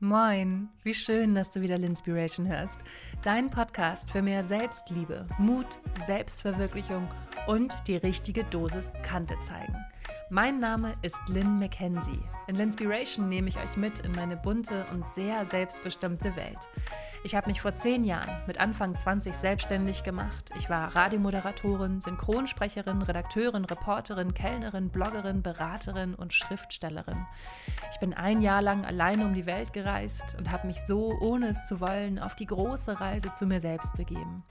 Moin, wie schön, dass du wieder Linspiration hörst. Dein Podcast für mehr Selbstliebe, Mut, Selbstverwirklichung und die richtige Dosis Kante zeigen. Mein Name ist Lynn McKenzie. In Linspiration nehme ich euch mit in meine bunte und sehr selbstbestimmte Welt. Ich habe mich vor zehn Jahren mit Anfang 20 selbstständig gemacht. Ich war Radiomoderatorin, Synchronsprecherin, Redakteurin, Reporterin, Kellnerin, Bloggerin, Beraterin und Schriftstellerin. Ich bin ein Jahr lang alleine um die Welt gereist und habe mich so, ohne es zu wollen, auf die große Reise zu mir selbst begeben.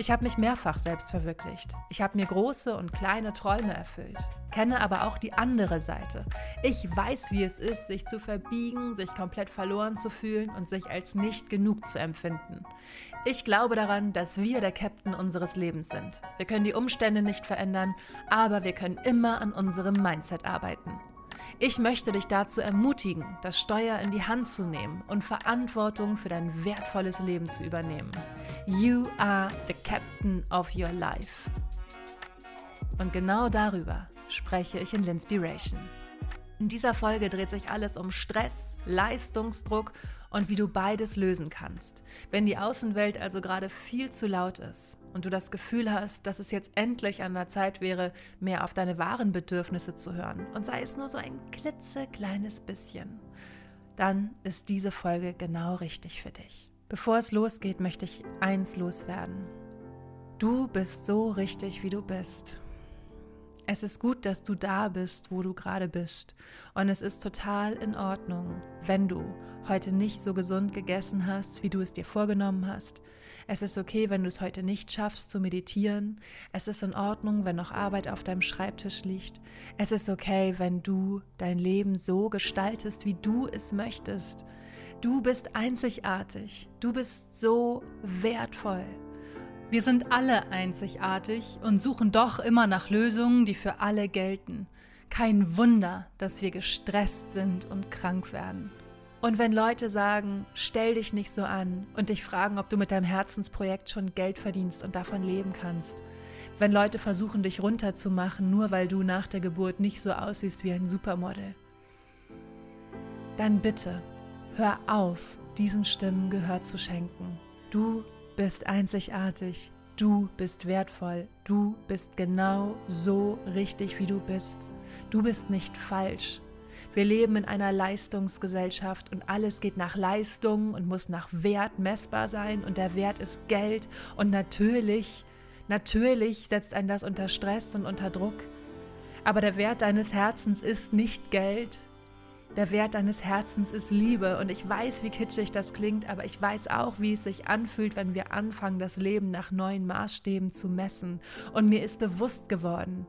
Ich habe mich mehrfach selbst verwirklicht. Ich habe mir große und kleine Träume erfüllt, kenne aber auch die andere Seite. Ich weiß, wie es ist, sich zu verbiegen, sich komplett verloren zu fühlen und sich als nicht genug zu empfinden. Ich glaube daran, dass wir der Captain unseres Lebens sind. Wir können die Umstände nicht verändern, aber wir können immer an unserem Mindset arbeiten. Ich möchte dich dazu ermutigen, das Steuer in die Hand zu nehmen und Verantwortung für dein wertvolles Leben zu übernehmen. You are the captain of your life. Und genau darüber spreche ich in Linspiration. In dieser Folge dreht sich alles um Stress, Leistungsdruck und wie du beides lösen kannst. Wenn die Außenwelt also gerade viel zu laut ist und du das Gefühl hast, dass es jetzt endlich an der Zeit wäre, mehr auf deine wahren Bedürfnisse zu hören und sei es nur so ein klitzekleines bisschen, dann ist diese Folge genau richtig für dich. Bevor es losgeht, möchte ich eins loswerden. Du bist so richtig, wie du bist. Es ist gut, dass du da bist, wo du gerade bist. Und es ist total in Ordnung, wenn du heute nicht so gesund gegessen hast, wie du es dir vorgenommen hast. Es ist okay, wenn du es heute nicht schaffst zu meditieren. Es ist in Ordnung, wenn noch Arbeit auf deinem Schreibtisch liegt. Es ist okay, wenn du dein Leben so gestaltest, wie du es möchtest. Du bist einzigartig. Du bist so wertvoll. Wir sind alle einzigartig und suchen doch immer nach Lösungen, die für alle gelten. Kein Wunder, dass wir gestresst sind und krank werden. Und wenn Leute sagen, stell dich nicht so an und dich fragen, ob du mit deinem Herzensprojekt schon Geld verdienst und davon leben kannst. Wenn Leute versuchen, dich runterzumachen, nur weil du nach der Geburt nicht so aussiehst wie ein Supermodel. Dann bitte, hör auf, diesen Stimmen Gehör zu schenken. Du bist einzigartig, du bist wertvoll, du bist genau so richtig, wie du bist. Du bist nicht falsch. Wir leben in einer Leistungsgesellschaft und alles geht nach Leistung und muss nach Wert messbar sein und der Wert ist Geld und natürlich, natürlich setzt ein das unter Stress und unter Druck. Aber der Wert deines Herzens ist nicht Geld, der Wert deines Herzens ist Liebe. Und ich weiß, wie kitschig das klingt, aber ich weiß auch, wie es sich anfühlt, wenn wir anfangen, das Leben nach neuen Maßstäben zu messen. Und mir ist bewusst geworden,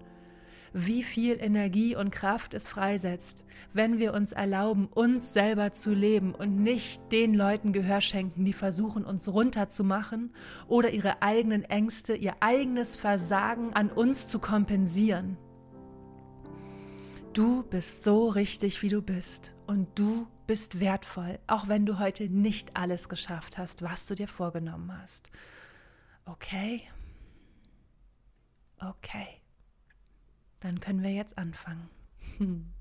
wie viel Energie und Kraft es freisetzt, wenn wir uns erlauben, uns selber zu leben und nicht den Leuten Gehör schenken, die versuchen, uns runterzumachen oder ihre eigenen Ängste, ihr eigenes Versagen an uns zu kompensieren. Du bist so richtig, wie du bist. Und du bist wertvoll, auch wenn du heute nicht alles geschafft hast, was du dir vorgenommen hast. Okay? Okay. Dann können wir jetzt anfangen.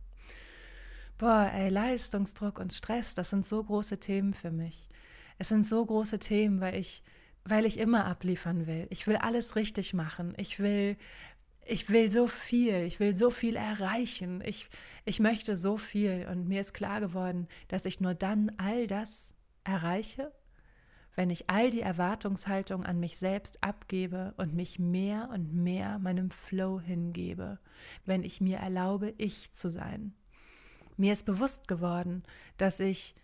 Boah, ey, Leistungsdruck und Stress, das sind so große Themen für mich. Es sind so große Themen, weil ich, weil ich immer abliefern will. Ich will alles richtig machen. Ich will ich will so viel, ich will so viel erreichen, ich, ich möchte so viel. Und mir ist klar geworden, dass ich nur dann all das erreiche, wenn ich all die Erwartungshaltung an mich selbst abgebe und mich mehr und mehr meinem Flow hingebe, wenn ich mir erlaube, ich zu sein. Mir ist bewusst geworden, dass ich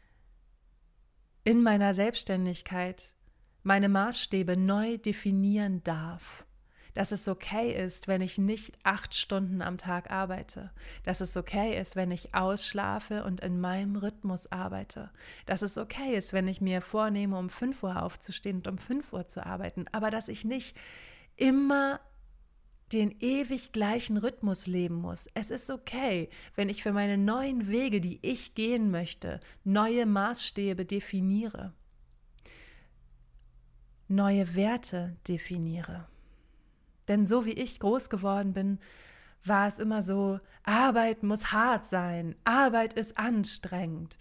in meiner Selbstständigkeit meine Maßstäbe neu definieren darf dass es okay ist, wenn ich nicht acht Stunden am Tag arbeite, dass es okay ist, wenn ich ausschlafe und in meinem Rhythmus arbeite, dass es okay ist, wenn ich mir vornehme, um 5 Uhr aufzustehen und um 5 Uhr zu arbeiten, aber dass ich nicht immer den ewig gleichen Rhythmus leben muss. Es ist okay, wenn ich für meine neuen Wege, die ich gehen möchte, neue Maßstäbe definiere, neue Werte definiere. Denn so wie ich groß geworden bin, war es immer so, Arbeit muss hart sein, Arbeit ist anstrengend.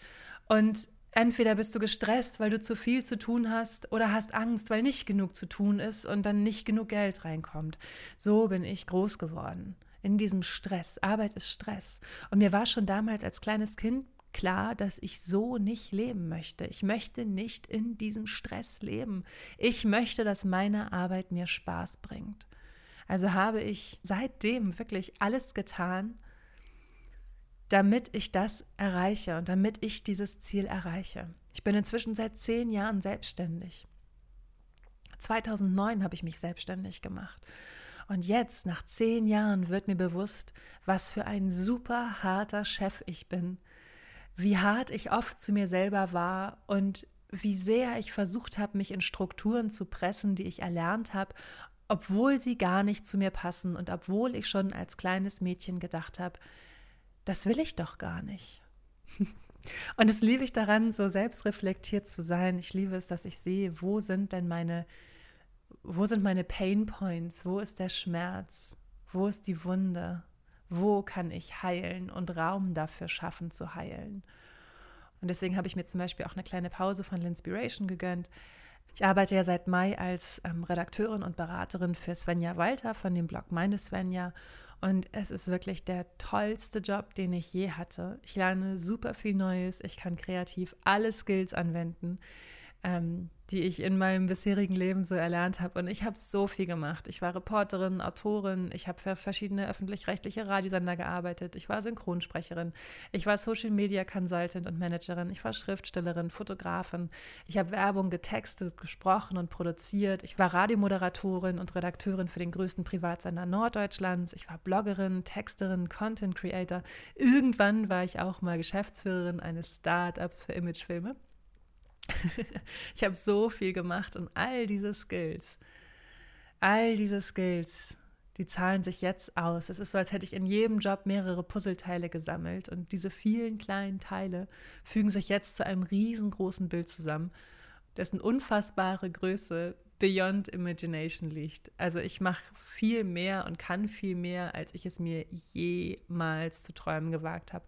Und entweder bist du gestresst, weil du zu viel zu tun hast, oder hast Angst, weil nicht genug zu tun ist und dann nicht genug Geld reinkommt. So bin ich groß geworden. In diesem Stress. Arbeit ist Stress. Und mir war schon damals als kleines Kind klar, dass ich so nicht leben möchte. Ich möchte nicht in diesem Stress leben. Ich möchte, dass meine Arbeit mir Spaß bringt. Also habe ich seitdem wirklich alles getan, damit ich das erreiche und damit ich dieses Ziel erreiche. Ich bin inzwischen seit zehn Jahren selbstständig. 2009 habe ich mich selbstständig gemacht. Und jetzt, nach zehn Jahren, wird mir bewusst, was für ein super harter Chef ich bin, wie hart ich oft zu mir selber war und wie sehr ich versucht habe, mich in Strukturen zu pressen, die ich erlernt habe, obwohl sie gar nicht zu mir passen und obwohl ich schon als kleines Mädchen gedacht habe, das will ich doch gar nicht. Und es liebe ich daran, so selbstreflektiert zu sein. Ich liebe es, dass ich sehe, wo sind denn meine, wo sind meine Pain Points? Wo ist der Schmerz? Wo ist die Wunde? Wo kann ich heilen und Raum dafür schaffen zu heilen? Und deswegen habe ich mir zum Beispiel auch eine kleine Pause von Linspiration gegönnt. Ich arbeite ja seit Mai als ähm, Redakteurin und Beraterin für Svenja Walter von dem Blog Meine Svenja und es ist wirklich der tollste Job, den ich je hatte. Ich lerne super viel Neues. Ich kann kreativ alle Skills anwenden, ähm, die ich in meinem bisherigen Leben so erlernt habe. Und ich habe so viel gemacht. Ich war Reporterin, Autorin, ich habe für verschiedene öffentlich-rechtliche Radiosender gearbeitet, ich war Synchronsprecherin, ich war Social Media Consultant und Managerin, ich war Schriftstellerin, Fotografin, ich habe Werbung getextet, gesprochen und produziert, ich war Radiomoderatorin und Redakteurin für den größten Privatsender Norddeutschlands, ich war Bloggerin, Texterin, Content Creator. Irgendwann war ich auch mal Geschäftsführerin eines Startups für Imagefilme. ich habe so viel gemacht und all diese Skills, all diese Skills, die zahlen sich jetzt aus. Es ist so, als hätte ich in jedem Job mehrere Puzzleteile gesammelt und diese vielen kleinen Teile fügen sich jetzt zu einem riesengroßen Bild zusammen, dessen unfassbare Größe beyond imagination liegt. Also ich mache viel mehr und kann viel mehr, als ich es mir jemals zu träumen gewagt habe.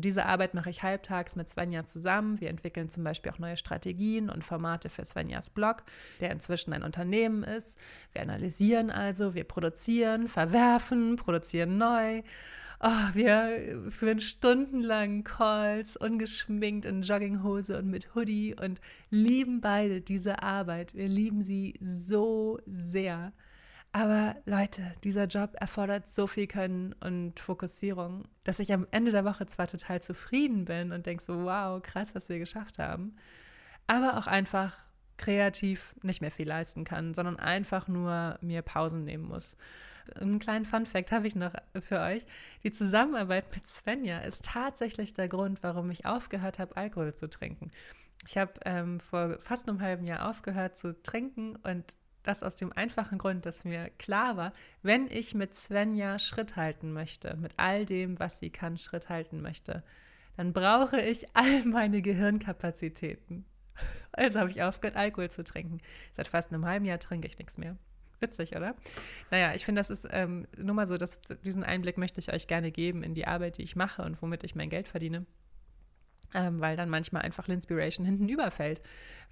Und diese Arbeit mache ich halbtags mit Svenja zusammen. Wir entwickeln zum Beispiel auch neue Strategien und Formate für Svenjas Blog, der inzwischen ein Unternehmen ist. Wir analysieren also, wir produzieren, verwerfen, produzieren neu. Oh, wir führen stundenlang Calls, ungeschminkt in Jogginghose und mit Hoodie und lieben beide diese Arbeit. Wir lieben sie so sehr. Aber Leute, dieser Job erfordert so viel Können und Fokussierung, dass ich am Ende der Woche zwar total zufrieden bin und denke so, wow, krass, was wir geschafft haben, aber auch einfach kreativ nicht mehr viel leisten kann, sondern einfach nur mir Pausen nehmen muss. Einen kleinen Fun-Fact habe ich noch für euch. Die Zusammenarbeit mit Svenja ist tatsächlich der Grund, warum ich aufgehört habe, Alkohol zu trinken. Ich habe ähm, vor fast einem halben Jahr aufgehört zu trinken und das aus dem einfachen Grund, dass mir klar war, wenn ich mit Svenja Schritt halten möchte, mit all dem, was sie kann, Schritt halten möchte, dann brauche ich all meine Gehirnkapazitäten. Also habe ich aufgehört, Alkohol zu trinken. Seit fast einem halben Jahr trinke ich nichts mehr. Witzig, oder? Naja, ich finde, das ist ähm, nur mal so, dass diesen Einblick möchte ich euch gerne geben in die Arbeit, die ich mache und womit ich mein Geld verdiene ähm, weil dann manchmal einfach Linspiration hinten überfällt,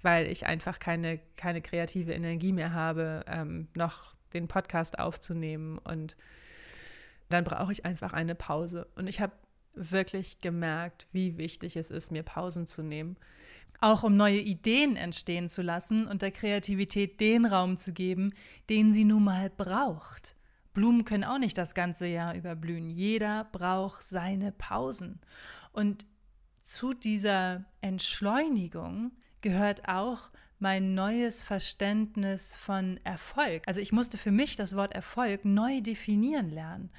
weil ich einfach keine, keine kreative Energie mehr habe, ähm, noch den Podcast aufzunehmen und dann brauche ich einfach eine Pause. Und ich habe wirklich gemerkt, wie wichtig es ist, mir Pausen zu nehmen. Auch um neue Ideen entstehen zu lassen und der Kreativität den Raum zu geben, den sie nun mal braucht. Blumen können auch nicht das ganze Jahr überblühen. Jeder braucht seine Pausen. Und zu dieser Entschleunigung gehört auch mein neues Verständnis von Erfolg. Also ich musste für mich das Wort Erfolg neu definieren lernen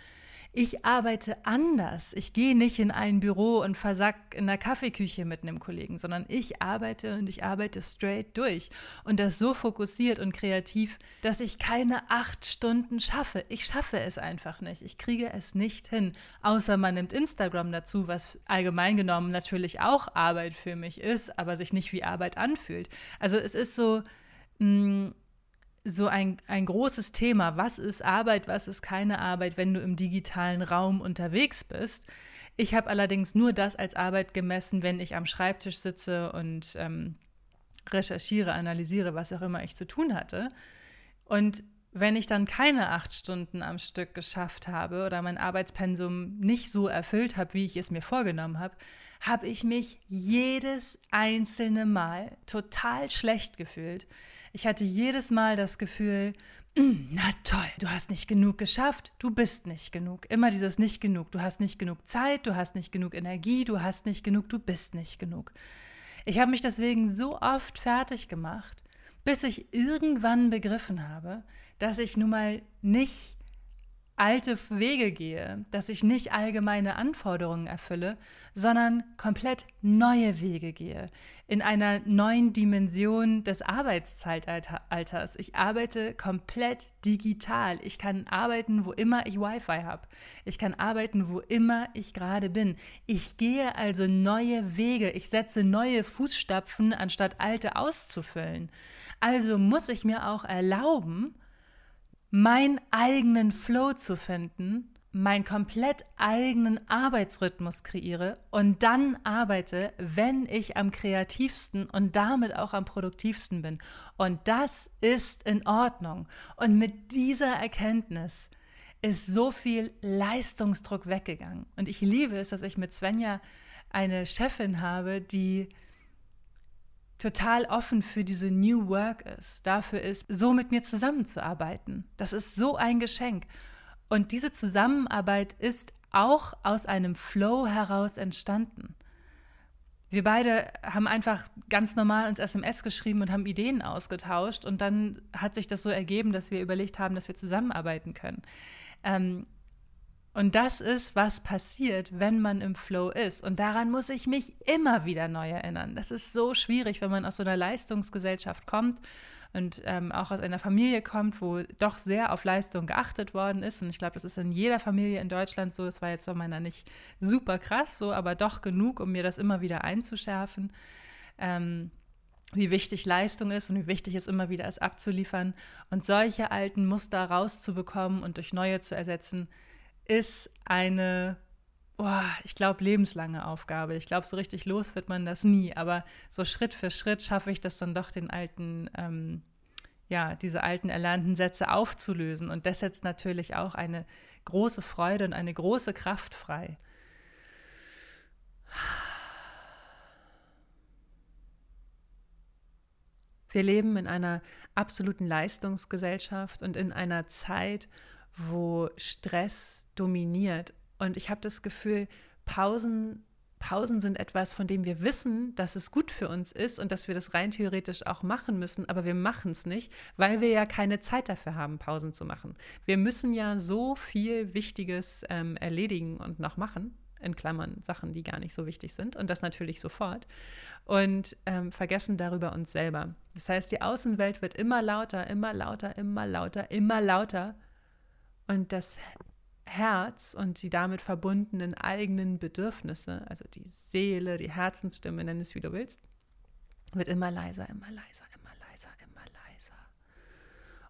ich arbeite anders. Ich gehe nicht in ein Büro und versack in der Kaffeeküche mit einem Kollegen, sondern ich arbeite und ich arbeite straight durch. Und das so fokussiert und kreativ, dass ich keine acht Stunden schaffe. Ich schaffe es einfach nicht. Ich kriege es nicht hin. Außer man nimmt Instagram dazu, was allgemein genommen natürlich auch Arbeit für mich ist, aber sich nicht wie Arbeit anfühlt. Also es ist so, mh, mm, so ein, ein großes Thema. Was ist Arbeit, was ist keine Arbeit, wenn du im digitalen Raum unterwegs bist? Ich habe allerdings nur das als Arbeit gemessen, wenn ich am Schreibtisch sitze und ähm, recherchiere, analysiere, was auch immer ich zu tun hatte. Und wenn ich dann keine acht Stunden am Stück geschafft habe oder mein Arbeitspensum nicht so erfüllt habe, wie ich es mir vorgenommen habe, habe ich mich jedes einzelne Mal total schlecht gefühlt. Ich hatte jedes Mal das Gefühl, hm, na toll, du hast nicht genug geschafft, du bist nicht genug. Immer dieses nicht genug, du hast nicht genug Zeit, du hast nicht genug Energie, du hast nicht genug, du bist nicht genug. Ich habe mich deswegen so oft fertig gemacht, bis ich irgendwann begriffen habe, dass ich nun mal nicht alte Wege gehe, dass ich nicht allgemeine Anforderungen erfülle, sondern komplett neue Wege gehe, in einer neuen Dimension des Arbeitszeitalters. Ich arbeite komplett digital. Ich kann arbeiten, wo immer ich Wi-Fi habe. Ich kann arbeiten, wo immer ich gerade bin. Ich gehe also neue Wege. Ich setze neue Fußstapfen, anstatt alte auszufüllen. Also muss ich mir auch erlauben, meinen eigenen Flow zu finden, meinen komplett eigenen Arbeitsrhythmus kreiere und dann arbeite, wenn ich am kreativsten und damit auch am produktivsten bin. Und das ist in Ordnung. Und mit dieser Erkenntnis ist so viel Leistungsdruck weggegangen. Und ich liebe es, dass ich mit Svenja eine Chefin habe, die total offen für diese New Work ist, dafür ist, so mit mir zusammenzuarbeiten. Das ist so ein Geschenk. Und diese Zusammenarbeit ist auch aus einem Flow heraus entstanden. Wir beide haben einfach ganz normal uns SMS geschrieben und haben Ideen ausgetauscht. Und dann hat sich das so ergeben, dass wir überlegt haben, dass wir zusammenarbeiten können. Ähm, und das ist, was passiert, wenn man im Flow ist. Und daran muss ich mich immer wieder neu erinnern. Das ist so schwierig, wenn man aus so einer Leistungsgesellschaft kommt und ähm, auch aus einer Familie kommt, wo doch sehr auf Leistung geachtet worden ist. Und ich glaube, das ist in jeder Familie in Deutschland so. Es war jetzt bei meiner nicht super krass so, aber doch genug, um mir das immer wieder einzuschärfen. Ähm, wie wichtig Leistung ist und wie wichtig es immer wieder ist, abzuliefern. Und solche alten Muster rauszubekommen und durch neue zu ersetzen, ist eine, oh, ich glaube, lebenslange Aufgabe. Ich glaube, so richtig los wird man das nie. Aber so Schritt für Schritt schaffe ich das dann doch, den alten, ähm, ja, diese alten erlernten Sätze aufzulösen. Und das setzt natürlich auch eine große Freude und eine große Kraft frei. Wir leben in einer absoluten Leistungsgesellschaft und in einer Zeit, wo Stress dominiert. Und ich habe das Gefühl, Pausen, Pausen sind etwas, von dem wir wissen, dass es gut für uns ist und dass wir das rein theoretisch auch machen müssen, aber wir machen es nicht, weil wir ja keine Zeit dafür haben, Pausen zu machen. Wir müssen ja so viel Wichtiges ähm, erledigen und noch machen in Klammern Sachen, die gar nicht so wichtig sind und das natürlich sofort und ähm, vergessen darüber uns selber. Das heißt, die Außenwelt wird immer lauter, immer lauter, immer lauter, immer lauter und das Herz und die damit verbundenen eigenen Bedürfnisse, also die Seele, die Herzensstimme, nenn es wie du willst, wird immer leiser, immer leiser, immer leiser, immer leiser.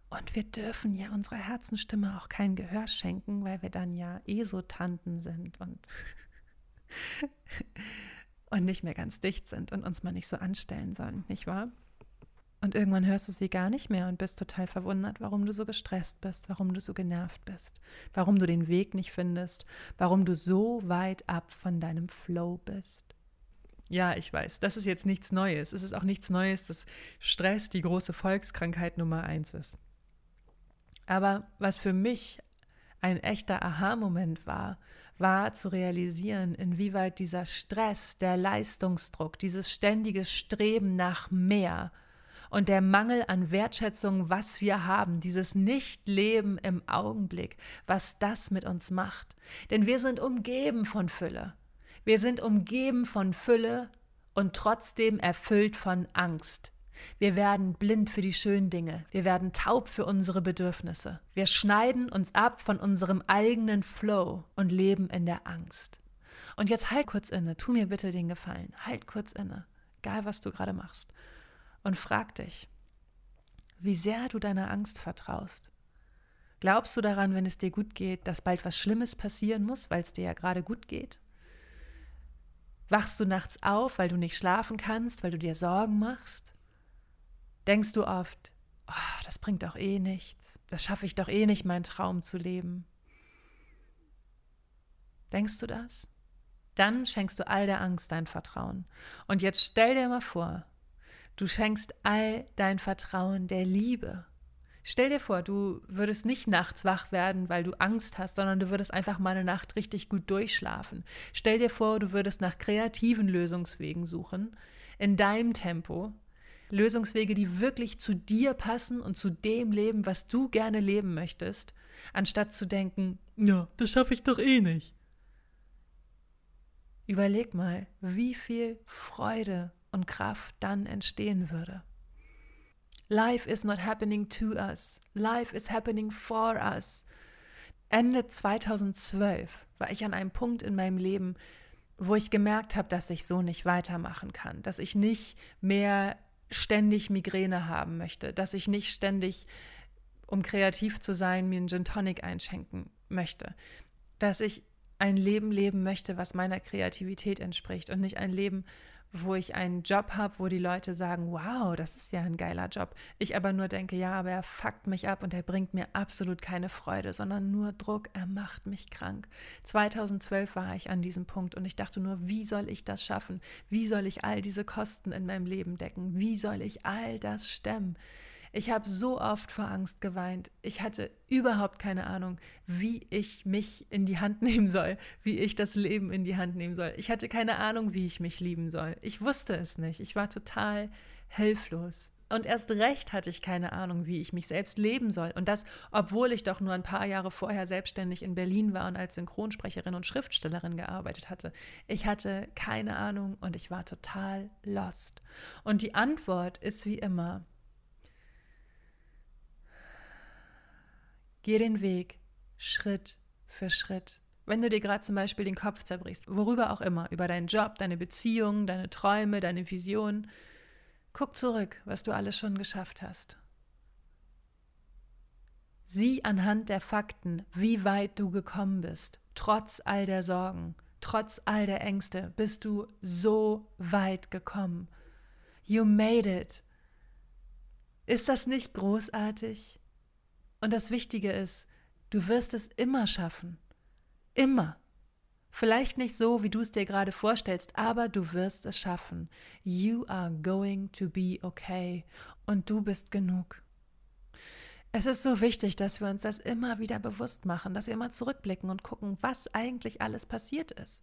Und wir dürfen ja unserer Herzensstimme auch kein Gehör schenken, weil wir dann ja Esotanten sind und, und nicht mehr ganz dicht sind und uns mal nicht so anstellen sollen, nicht wahr? Und irgendwann hörst du sie gar nicht mehr und bist total verwundert, warum du so gestresst bist, warum du so genervt bist, warum du den Weg nicht findest, warum du so weit ab von deinem Flow bist. Ja, ich weiß, das ist jetzt nichts Neues. Es ist auch nichts Neues, dass Stress die große Volkskrankheit Nummer eins ist. Aber was für mich ein echter Aha-Moment war, war zu realisieren, inwieweit dieser Stress, der Leistungsdruck, dieses ständige Streben nach mehr, und der Mangel an Wertschätzung, was wir haben, dieses Nichtleben im Augenblick, was das mit uns macht. Denn wir sind umgeben von Fülle. Wir sind umgeben von Fülle und trotzdem erfüllt von Angst. Wir werden blind für die schönen Dinge. Wir werden taub für unsere Bedürfnisse. Wir schneiden uns ab von unserem eigenen Flow und leben in der Angst. Und jetzt halt kurz inne. Tu mir bitte den Gefallen. Halt kurz inne. Egal, was du gerade machst und frag dich, wie sehr du deiner Angst vertraust. Glaubst du daran, wenn es dir gut geht, dass bald was Schlimmes passieren muss, weil es dir ja gerade gut geht? Wachst du nachts auf, weil du nicht schlafen kannst, weil du dir Sorgen machst? Denkst du oft, oh, das bringt doch eh nichts, das schaffe ich doch eh nicht, meinen Traum zu leben? Denkst du das? Dann schenkst du all der Angst dein Vertrauen. Und jetzt stell dir mal vor, du schenkst all dein Vertrauen der Liebe. Stell dir vor, du würdest nicht nachts wach werden, weil du Angst hast, sondern du würdest einfach mal eine Nacht richtig gut durchschlafen. Stell dir vor, du würdest nach kreativen Lösungswegen suchen, in deinem Tempo. Lösungswege, die wirklich zu dir passen und zu dem Leben, was du gerne leben möchtest, anstatt zu denken, ja, das schaffe ich doch eh nicht. Überleg mal, wie viel Freude und Kraft dann entstehen würde. Life is not happening to us. Life is happening for us. Ende 2012 war ich an einem Punkt in meinem Leben, wo ich gemerkt habe, dass ich so nicht weitermachen kann, dass ich nicht mehr ständig Migräne haben möchte, dass ich nicht ständig, um kreativ zu sein, mir einen Gin Tonic einschenken möchte, dass ich ein Leben leben möchte, was meiner Kreativität entspricht und nicht ein Leben, wo ich einen Job habe, wo die Leute sagen, wow, das ist ja ein geiler Job. Ich aber nur denke, ja, aber er fuckt mich ab und er bringt mir absolut keine Freude, sondern nur Druck, er macht mich krank. 2012 war ich an diesem Punkt und ich dachte nur, wie soll ich das schaffen? Wie soll ich all diese Kosten in meinem Leben decken? Wie soll ich all das stemmen? Ich habe so oft vor Angst geweint. Ich hatte überhaupt keine Ahnung, wie ich mich in die Hand nehmen soll, wie ich das Leben in die Hand nehmen soll. Ich hatte keine Ahnung, wie ich mich lieben soll. Ich wusste es nicht. Ich war total hilflos. Und erst recht hatte ich keine Ahnung, wie ich mich selbst leben soll. Und das, obwohl ich doch nur ein paar Jahre vorher selbstständig in Berlin war und als Synchronsprecherin und Schriftstellerin gearbeitet hatte. Ich hatte keine Ahnung und ich war total lost. Und die Antwort ist wie immer, Geh den Weg Schritt für Schritt. Wenn du dir gerade zum Beispiel den Kopf zerbrichst, worüber auch immer, über deinen Job, deine Beziehungen, deine Träume, deine Visionen, guck zurück, was du alles schon geschafft hast. Sieh anhand der Fakten, wie weit du gekommen bist, trotz all der Sorgen, trotz all der Ängste, bist du so weit gekommen. You made it. Ist das nicht großartig? Und das Wichtige ist, du wirst es immer schaffen. Immer. Vielleicht nicht so, wie du es dir gerade vorstellst, aber du wirst es schaffen. You are going to be okay. Und du bist genug. Es ist so wichtig, dass wir uns das immer wieder bewusst machen, dass wir immer zurückblicken und gucken, was eigentlich alles passiert ist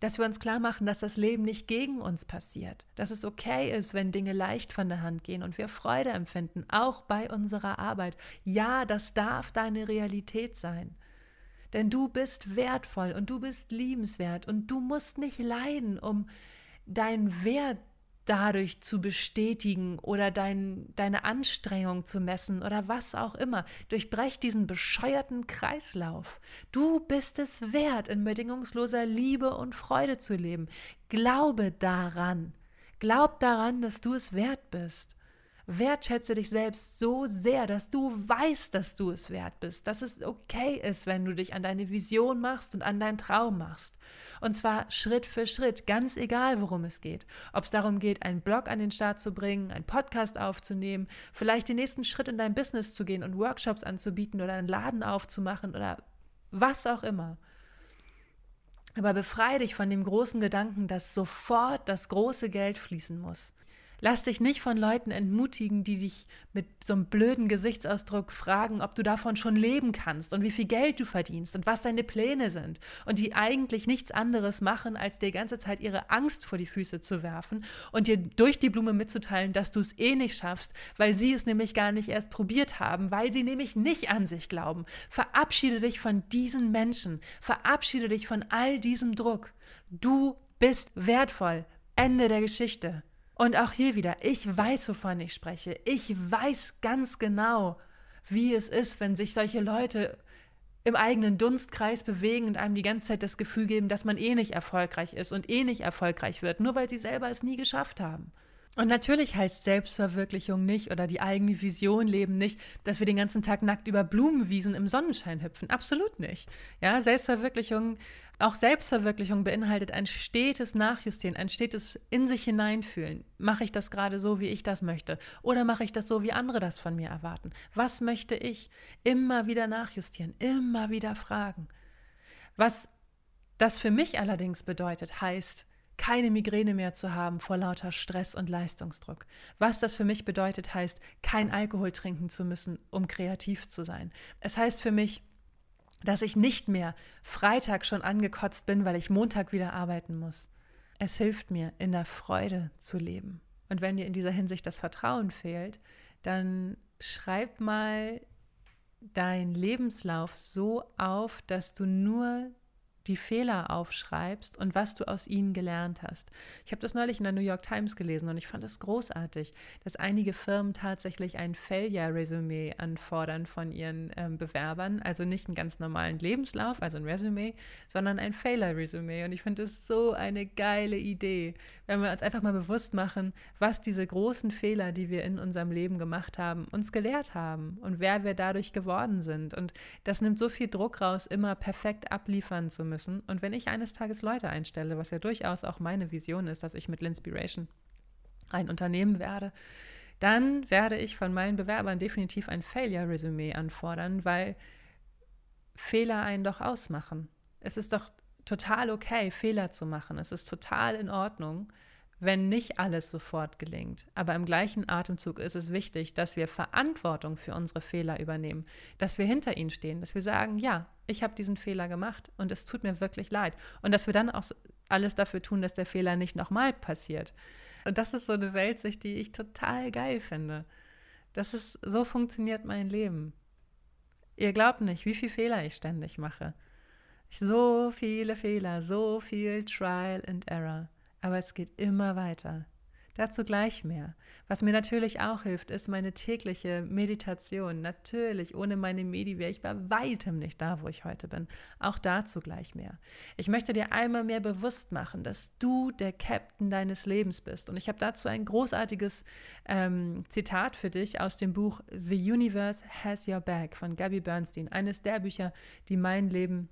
dass wir uns klar machen, dass das Leben nicht gegen uns passiert, dass es okay ist, wenn Dinge leicht von der Hand gehen und wir Freude empfinden, auch bei unserer Arbeit. Ja, das darf deine Realität sein. Denn du bist wertvoll und du bist liebenswert und du musst nicht leiden, um deinen Wert dadurch zu bestätigen oder dein, deine Anstrengung zu messen oder was auch immer. Durchbrech diesen bescheuerten Kreislauf. Du bist es wert, in bedingungsloser Liebe und Freude zu leben. Glaube daran. Glaub daran, dass du es wert bist. Wertschätze dich selbst so sehr, dass du weißt, dass du es wert bist, dass es okay ist, wenn du dich an deine Vision machst und an deinen Traum machst. Und zwar Schritt für Schritt, ganz egal, worum es geht. Ob es darum geht, einen Blog an den Start zu bringen, einen Podcast aufzunehmen, vielleicht den nächsten Schritt in dein Business zu gehen und Workshops anzubieten oder einen Laden aufzumachen oder was auch immer. Aber befreie dich von dem großen Gedanken, dass sofort das große Geld fließen muss. Lass dich nicht von Leuten entmutigen, die dich mit so einem blöden Gesichtsausdruck fragen, ob du davon schon leben kannst und wie viel Geld du verdienst und was deine Pläne sind und die eigentlich nichts anderes machen, als dir die ganze Zeit ihre Angst vor die Füße zu werfen und dir durch die Blume mitzuteilen, dass du es eh nicht schaffst, weil sie es nämlich gar nicht erst probiert haben, weil sie nämlich nicht an sich glauben. Verabschiede dich von diesen Menschen, verabschiede dich von all diesem Druck. Du bist wertvoll. Ende der Geschichte. Und auch hier wieder, ich weiß, wovon ich spreche. Ich weiß ganz genau, wie es ist, wenn sich solche Leute im eigenen Dunstkreis bewegen und einem die ganze Zeit das Gefühl geben, dass man eh nicht erfolgreich ist und eh nicht erfolgreich wird, nur weil sie selber es nie geschafft haben. Und natürlich heißt Selbstverwirklichung nicht oder die eigene Vision leben nicht, dass wir den ganzen Tag nackt über Blumenwiesen im Sonnenschein hüpfen. Absolut nicht. Ja, Selbstverwirklichung, auch Selbstverwirklichung beinhaltet ein stetes Nachjustieren, ein stetes in sich hineinfühlen. Mache ich das gerade so, wie ich das möchte? Oder mache ich das so, wie andere das von mir erwarten? Was möchte ich? Immer wieder nachjustieren, immer wieder fragen. Was das für mich allerdings bedeutet, heißt, keine Migräne mehr zu haben vor lauter Stress und Leistungsdruck. Was das für mich bedeutet, heißt, kein Alkohol trinken zu müssen, um kreativ zu sein. Es heißt für mich, dass ich nicht mehr Freitag schon angekotzt bin, weil ich Montag wieder arbeiten muss. Es hilft mir, in der Freude zu leben. Und wenn dir in dieser Hinsicht das Vertrauen fehlt, dann schreib mal deinen Lebenslauf so auf, dass du nur die Fehler aufschreibst und was du aus ihnen gelernt hast. Ich habe das neulich in der New York Times gelesen und ich fand es großartig, dass einige Firmen tatsächlich ein Failure-Resümee anfordern von ihren ähm, Bewerbern. Also nicht einen ganz normalen Lebenslauf, also ein Resümee, sondern ein Failure-Resümee. Und ich finde es so eine geile Idee, wenn wir uns einfach mal bewusst machen, was diese großen Fehler, die wir in unserem Leben gemacht haben, uns gelehrt haben und wer wir dadurch geworden sind. Und das nimmt so viel Druck raus, immer perfekt abliefern zu müssen müssen. Und wenn ich eines Tages Leute einstelle, was ja durchaus auch meine Vision ist, dass ich mit Linspiration ein Unternehmen werde, dann werde ich von meinen Bewerbern definitiv ein Failure-Resümee anfordern, weil Fehler einen doch ausmachen. Es ist doch total okay, Fehler zu machen. Es ist total in Ordnung, wenn nicht alles sofort gelingt. Aber im gleichen Atemzug ist es wichtig, dass wir Verantwortung für unsere Fehler übernehmen, dass wir hinter ihnen stehen, dass wir sagen, ja, ich habe diesen Fehler gemacht und es tut mir wirklich leid. Und dass wir dann auch alles dafür tun, dass der Fehler nicht nochmal passiert. Und das ist so eine Weltsicht, die ich total geil finde. Das ist, so funktioniert mein Leben. Ihr glaubt nicht, wie viele Fehler ich ständig mache. So viele Fehler, so viel Trial and Error aber es geht immer weiter. Dazu gleich mehr. Was mir natürlich auch hilft, ist meine tägliche Meditation. Natürlich, ohne meine Medi wäre ich bei weitem nicht da, wo ich heute bin. Auch dazu gleich mehr. Ich möchte dir einmal mehr bewusst machen, dass du der Captain deines Lebens bist. Und ich habe dazu ein großartiges ähm, Zitat für dich aus dem Buch The Universe Has Your Back von Gabby Bernstein. Eines der Bücher, die mein Leben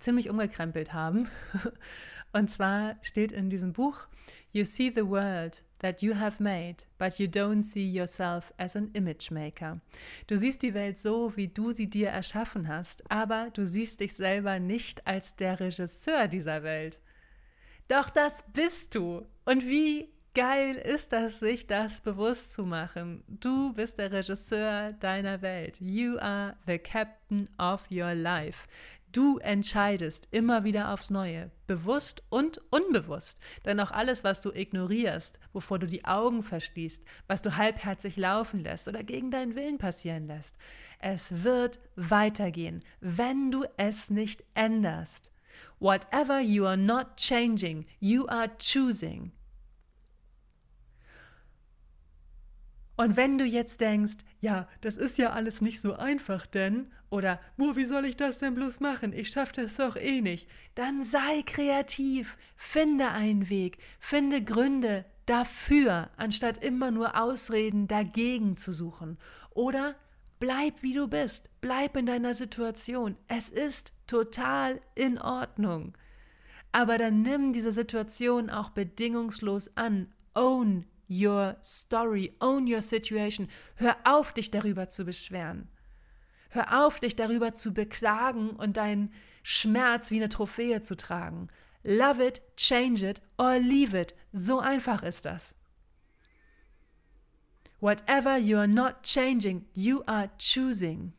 ziemlich umgekrempelt haben. Und zwar steht in diesem Buch, You see the world that you have made, but you don't see yourself as an image maker. Du siehst die Welt so, wie du sie dir erschaffen hast, aber du siehst dich selber nicht als der Regisseur dieser Welt. Doch das bist du. Und wie geil ist das, sich das bewusst zu machen. Du bist der Regisseur deiner Welt. You are the captain of your life. Du entscheidest immer wieder aufs Neue, bewusst und unbewusst. Denn auch alles, was du ignorierst, wovor du die Augen verschließt, was du halbherzig laufen lässt oder gegen deinen Willen passieren lässt, es wird weitergehen, wenn du es nicht änderst. Whatever you are not changing, you are choosing. Und wenn du jetzt denkst, ja, das ist ja alles nicht so einfach, denn, oder, wo, wie soll ich das denn bloß machen? Ich schaffe das doch eh nicht. Dann sei kreativ, finde einen Weg, finde Gründe dafür, anstatt immer nur Ausreden dagegen zu suchen. Oder bleib wie du bist, bleib in deiner Situation. Es ist total in Ordnung. Aber dann nimm diese Situation auch bedingungslos an. Own your story, own your situation. Hör auf, dich darüber zu beschweren. Hör auf, dich darüber zu beklagen und deinen Schmerz wie eine Trophäe zu tragen. Love it, change it or leave it. So einfach ist das. Whatever you are not changing, you are choosing.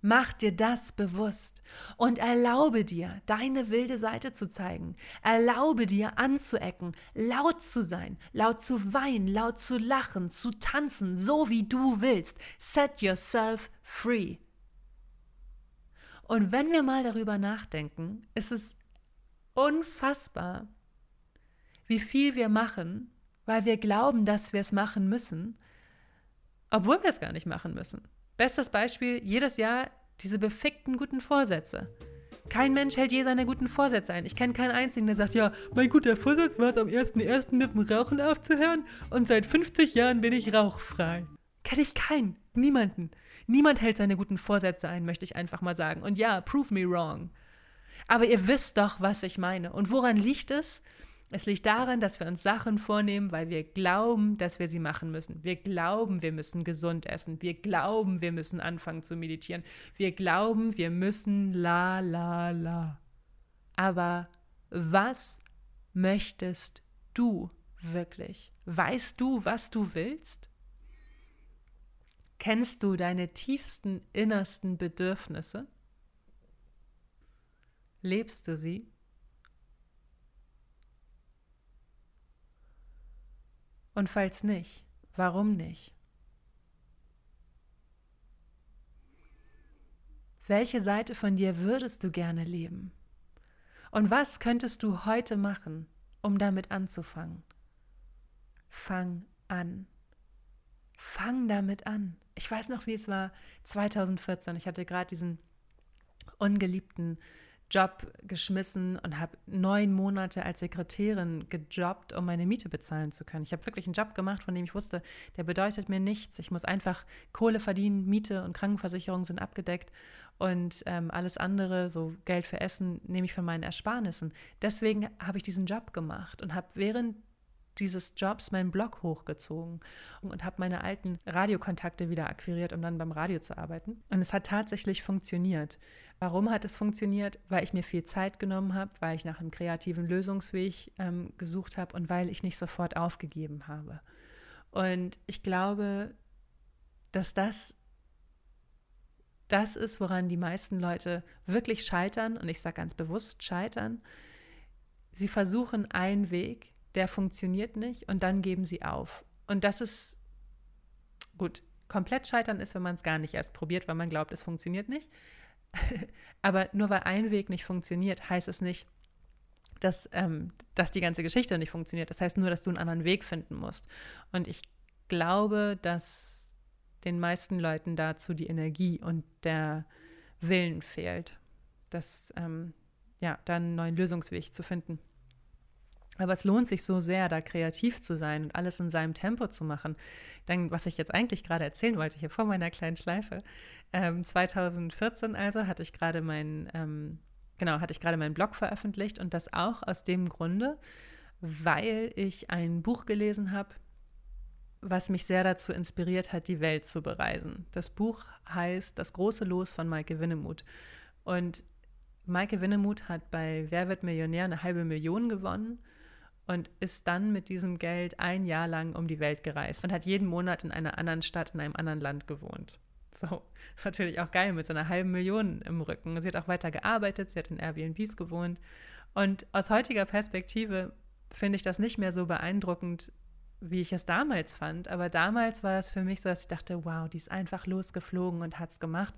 Mach dir das bewusst und erlaube dir, deine wilde Seite zu zeigen. Erlaube dir anzuecken, laut zu sein, laut zu weinen, laut zu lachen, zu tanzen, so wie du willst. Set yourself free. Und wenn wir mal darüber nachdenken, ist es unfassbar, wie viel wir machen, weil wir glauben, dass wir es machen müssen, obwohl wir es gar nicht machen müssen. Bestes Beispiel, jedes Jahr diese befickten guten Vorsätze. Kein Mensch hält je seine guten Vorsätze ein. Ich kenne keinen einzigen, der sagt, ja, mein guter Vorsatz war es am 1.1. mit dem Rauchen aufzuhören und seit 50 Jahren bin ich rauchfrei. Kenne ich keinen. Niemanden. Niemand hält seine guten Vorsätze ein, möchte ich einfach mal sagen. Und ja, prove me wrong. Aber ihr wisst doch, was ich meine. Und woran liegt es? Es liegt daran, dass wir uns Sachen vornehmen, weil wir glauben, dass wir sie machen müssen. Wir glauben, wir müssen gesund essen. Wir glauben, wir müssen anfangen zu meditieren. Wir glauben, wir müssen la la la. Aber was möchtest du wirklich? Weißt du, was du willst? Kennst du deine tiefsten, innersten Bedürfnisse? Lebst du sie? Und falls nicht, warum nicht? Welche Seite von dir würdest du gerne leben? Und was könntest du heute machen, um damit anzufangen? Fang an. Fang damit an. Ich weiß noch, wie es war 2014. Ich hatte gerade diesen ungeliebten Job geschmissen und habe neun Monate als Sekretärin gejobbt, um meine Miete bezahlen zu können. Ich habe wirklich einen Job gemacht, von dem ich wusste, der bedeutet mir nichts. Ich muss einfach Kohle verdienen, Miete und Krankenversicherung sind abgedeckt und ähm, alles andere, so Geld für Essen, nehme ich von meinen Ersparnissen. Deswegen habe ich diesen Job gemacht und habe während dieses Jobs meinen Blog hochgezogen und habe meine alten Radiokontakte wieder akquiriert, um dann beim Radio zu arbeiten. Und es hat tatsächlich funktioniert. Warum hat es funktioniert? Weil ich mir viel Zeit genommen habe, weil ich nach einem kreativen Lösungsweg ähm, gesucht habe und weil ich nicht sofort aufgegeben habe. Und ich glaube, dass das das ist, woran die meisten Leute wirklich scheitern. Und ich sage ganz bewusst scheitern. Sie versuchen einen Weg, der funktioniert nicht und dann geben sie auf. Und das ist gut. Komplett scheitern ist, wenn man es gar nicht erst probiert, weil man glaubt, es funktioniert nicht. Aber nur weil ein Weg nicht funktioniert, heißt es nicht, dass, ähm, dass die ganze Geschichte nicht funktioniert. Das heißt nur, dass du einen anderen Weg finden musst. Und ich glaube, dass den meisten Leuten dazu die Energie und der Willen fehlt, das, ähm, ja, dann einen neuen Lösungsweg zu finden. Aber es lohnt sich so sehr, da kreativ zu sein und alles in seinem Tempo zu machen. Dann, was ich jetzt eigentlich gerade erzählen wollte, hier vor meiner kleinen Schleife. Ähm, 2014 also hatte ich gerade meinen, ähm, genau, hatte ich gerade meinen Blog veröffentlicht und das auch aus dem Grunde, weil ich ein Buch gelesen habe, was mich sehr dazu inspiriert hat, die Welt zu bereisen. Das Buch heißt Das große Los von Maike Winnemuth. Und Maike Winnemuth hat bei Wer wird Millionär eine halbe Million gewonnen und ist dann mit diesem Geld ein Jahr lang um die Welt gereist und hat jeden Monat in einer anderen Stadt, in einem anderen Land gewohnt. So, ist natürlich auch geil mit so einer halben Million im Rücken. Sie hat auch weiter gearbeitet, sie hat in Airbnbs gewohnt. Und aus heutiger Perspektive finde ich das nicht mehr so beeindruckend, wie ich es damals fand. Aber damals war es für mich so, dass ich dachte, wow, die ist einfach losgeflogen und hat es gemacht.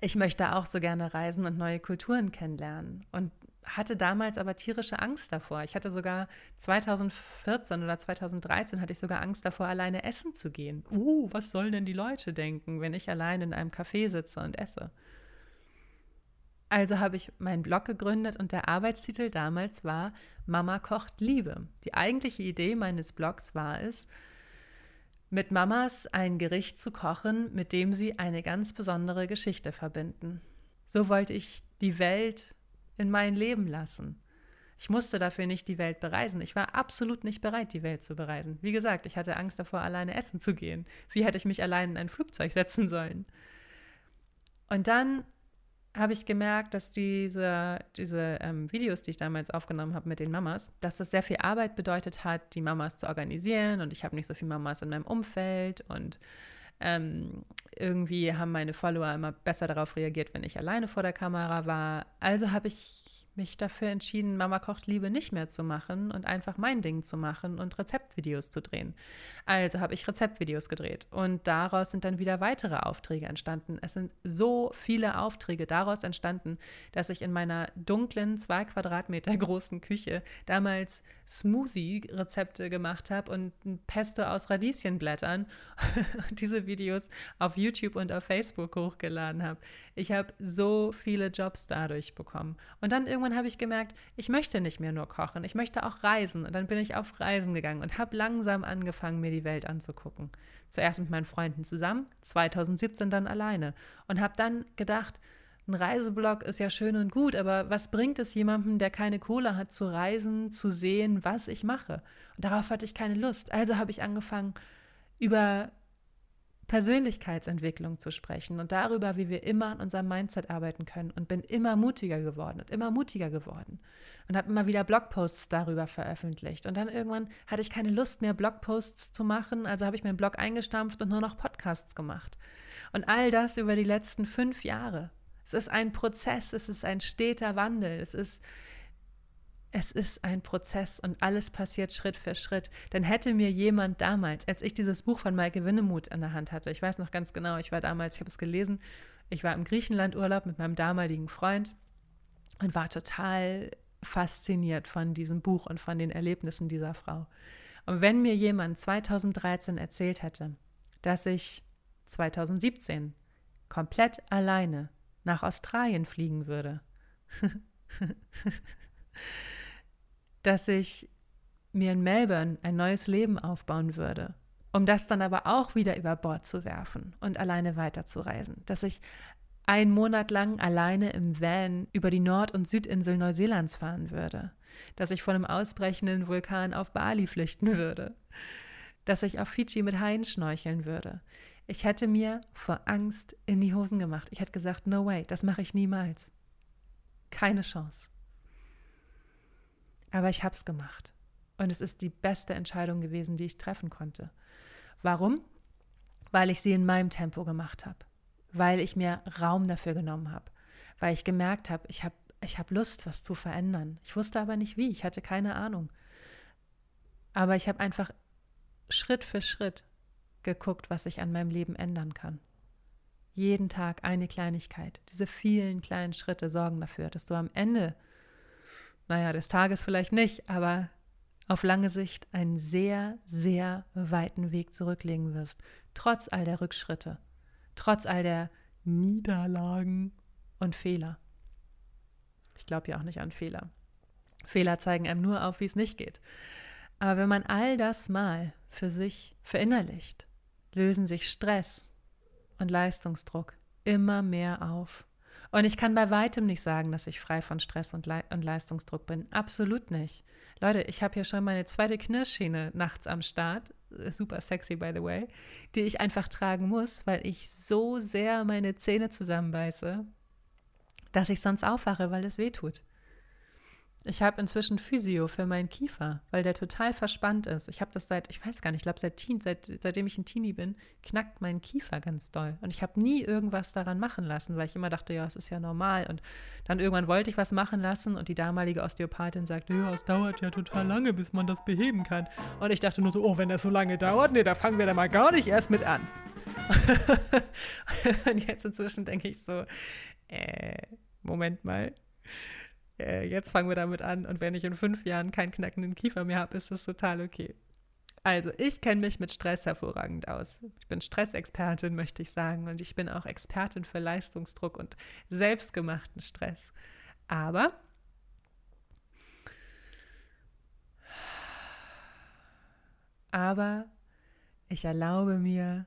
Ich möchte auch so gerne reisen und neue Kulturen kennenlernen. Und hatte damals aber tierische Angst davor. Ich hatte sogar 2014 oder 2013 hatte ich sogar Angst davor, alleine essen zu gehen. Uh, was sollen denn die Leute denken, wenn ich allein in einem Café sitze und esse? Also habe ich meinen Blog gegründet und der Arbeitstitel damals war Mama kocht Liebe. Die eigentliche Idee meines Blogs war es, mit Mamas ein Gericht zu kochen, mit dem sie eine ganz besondere Geschichte verbinden. So wollte ich die Welt in mein Leben lassen. Ich musste dafür nicht die Welt bereisen. Ich war absolut nicht bereit, die Welt zu bereisen. Wie gesagt, ich hatte Angst davor, alleine essen zu gehen. Wie hätte ich mich allein in ein Flugzeug setzen sollen? Und dann habe ich gemerkt, dass diese, diese ähm, Videos, die ich damals aufgenommen habe mit den Mamas, dass das sehr viel Arbeit bedeutet hat, die Mamas zu organisieren. Und ich habe nicht so viele Mamas in meinem Umfeld. Und ähm, irgendwie haben meine Follower immer besser darauf reagiert, wenn ich alleine vor der Kamera war. Also habe ich mich dafür entschieden, Mama kocht Liebe nicht mehr zu machen und einfach mein Ding zu machen und Rezeptvideos zu drehen. Also habe ich Rezeptvideos gedreht und daraus sind dann wieder weitere Aufträge entstanden. Es sind so viele Aufträge daraus entstanden, dass ich in meiner dunklen, zwei Quadratmeter großen Küche damals Smoothie-Rezepte gemacht habe und ein Pesto aus Radieschenblättern und diese Videos auf YouTube und auf Facebook hochgeladen habe. Ich habe so viele Jobs dadurch bekommen. Und dann irgendwann habe ich gemerkt, ich möchte nicht mehr nur kochen, ich möchte auch reisen. Und dann bin ich auf Reisen gegangen und habe langsam angefangen, mir die Welt anzugucken. Zuerst mit meinen Freunden zusammen, 2017 dann alleine. Und habe dann gedacht, ein Reiseblog ist ja schön und gut, aber was bringt es jemandem, der keine Kohle hat, zu reisen, zu sehen, was ich mache? Und darauf hatte ich keine Lust. Also habe ich angefangen, über Persönlichkeitsentwicklung zu sprechen und darüber, wie wir immer an unserem Mindset arbeiten können und bin immer mutiger geworden und immer mutiger geworden und habe immer wieder Blogposts darüber veröffentlicht. Und dann irgendwann hatte ich keine Lust mehr, Blogposts zu machen, also habe ich meinen Blog eingestampft und nur noch Podcasts gemacht. Und all das über die letzten fünf Jahre. Es ist ein Prozess, es ist ein steter Wandel, es ist es ist ein Prozess und alles passiert Schritt für Schritt. Denn hätte mir jemand damals, als ich dieses Buch von Maike Winnemuth in der Hand hatte, ich weiß noch ganz genau, ich war damals, ich habe es gelesen, ich war im Griechenlandurlaub mit meinem damaligen Freund und war total fasziniert von diesem Buch und von den Erlebnissen dieser Frau. Und wenn mir jemand 2013 erzählt hätte, dass ich 2017 komplett alleine nach Australien fliegen würde, dass ich mir in Melbourne ein neues Leben aufbauen würde, um das dann aber auch wieder über Bord zu werfen und alleine weiterzureisen. Dass ich einen Monat lang alleine im Van über die Nord- und Südinsel Neuseelands fahren würde. Dass ich von einem ausbrechenden Vulkan auf Bali flüchten würde. Dass ich auf Fidschi mit Haien schnorcheln würde. Ich hätte mir vor Angst in die Hosen gemacht. Ich hätte gesagt, no way, das mache ich niemals. Keine Chance. Aber ich habe es gemacht. Und es ist die beste Entscheidung gewesen, die ich treffen konnte. Warum? Weil ich sie in meinem Tempo gemacht habe. Weil ich mir Raum dafür genommen habe. Weil ich gemerkt habe, ich habe ich hab Lust, was zu verändern. Ich wusste aber nicht wie. Ich hatte keine Ahnung. Aber ich habe einfach Schritt für Schritt geguckt, was ich an meinem Leben ändern kann. Jeden Tag eine Kleinigkeit. Diese vielen kleinen Schritte sorgen dafür, dass du am Ende naja, des Tages vielleicht nicht, aber auf lange Sicht einen sehr, sehr weiten Weg zurücklegen wirst, trotz all der Rückschritte, trotz all der Niederlagen und Fehler. Ich glaube ja auch nicht an Fehler. Fehler zeigen einem nur auf, wie es nicht geht. Aber wenn man all das mal für sich verinnerlicht, lösen sich Stress und Leistungsdruck immer mehr auf. Und ich kann bei weitem nicht sagen, dass ich frei von Stress und, Le und Leistungsdruck bin. Absolut nicht. Leute, ich habe hier schon meine zweite Knirschschiene nachts am Start. Super sexy, by the way. Die ich einfach tragen muss, weil ich so sehr meine Zähne zusammenbeiße, dass ich sonst aufwache, weil es weh tut. Ich habe inzwischen Physio für meinen Kiefer, weil der total verspannt ist. Ich habe das seit, ich weiß gar nicht, ich glaube seit Teen, seit, seitdem ich ein Teenie bin, knackt mein Kiefer ganz doll. Und ich habe nie irgendwas daran machen lassen, weil ich immer dachte, ja, es ist ja normal. Und dann irgendwann wollte ich was machen lassen und die damalige Osteopathin sagte, ja, es dauert ja total lange, bis man das beheben kann. Und ich dachte nur so, oh, wenn das so lange dauert, nee, da fangen wir da mal gar nicht erst mit an. und jetzt inzwischen denke ich so, äh, Moment mal äh, jetzt fangen wir damit an und wenn ich in fünf Jahren keinen knackenden Kiefer mehr habe, ist das total okay. Also, ich kenne mich mit Stress hervorragend aus. Ich bin Stressexpertin, möchte ich sagen. Und ich bin auch Expertin für Leistungsdruck und selbstgemachten Stress. Aber aber ich erlaube mir,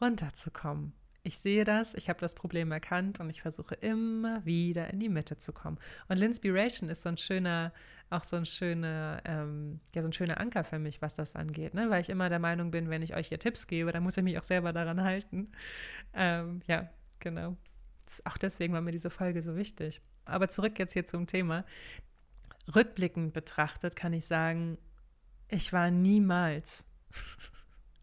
runterzukommen. Ich sehe das, ich habe das Problem erkannt und ich versuche immer wieder in die Mitte zu kommen. Und Linspiration ist so ein schöner, auch so ein schöner, ähm, ja, so ein schöner Anker für mich, was das angeht, ne? Weil ich immer der Meinung bin, wenn ich euch hier Tipps gebe, dann muss ich mich auch selber daran halten. Ähm, ja, genau. Auch deswegen war mir diese Folge so wichtig. Aber zurück jetzt hier zum Thema. Rückblickend betrachtet kann ich sagen, ich war niemals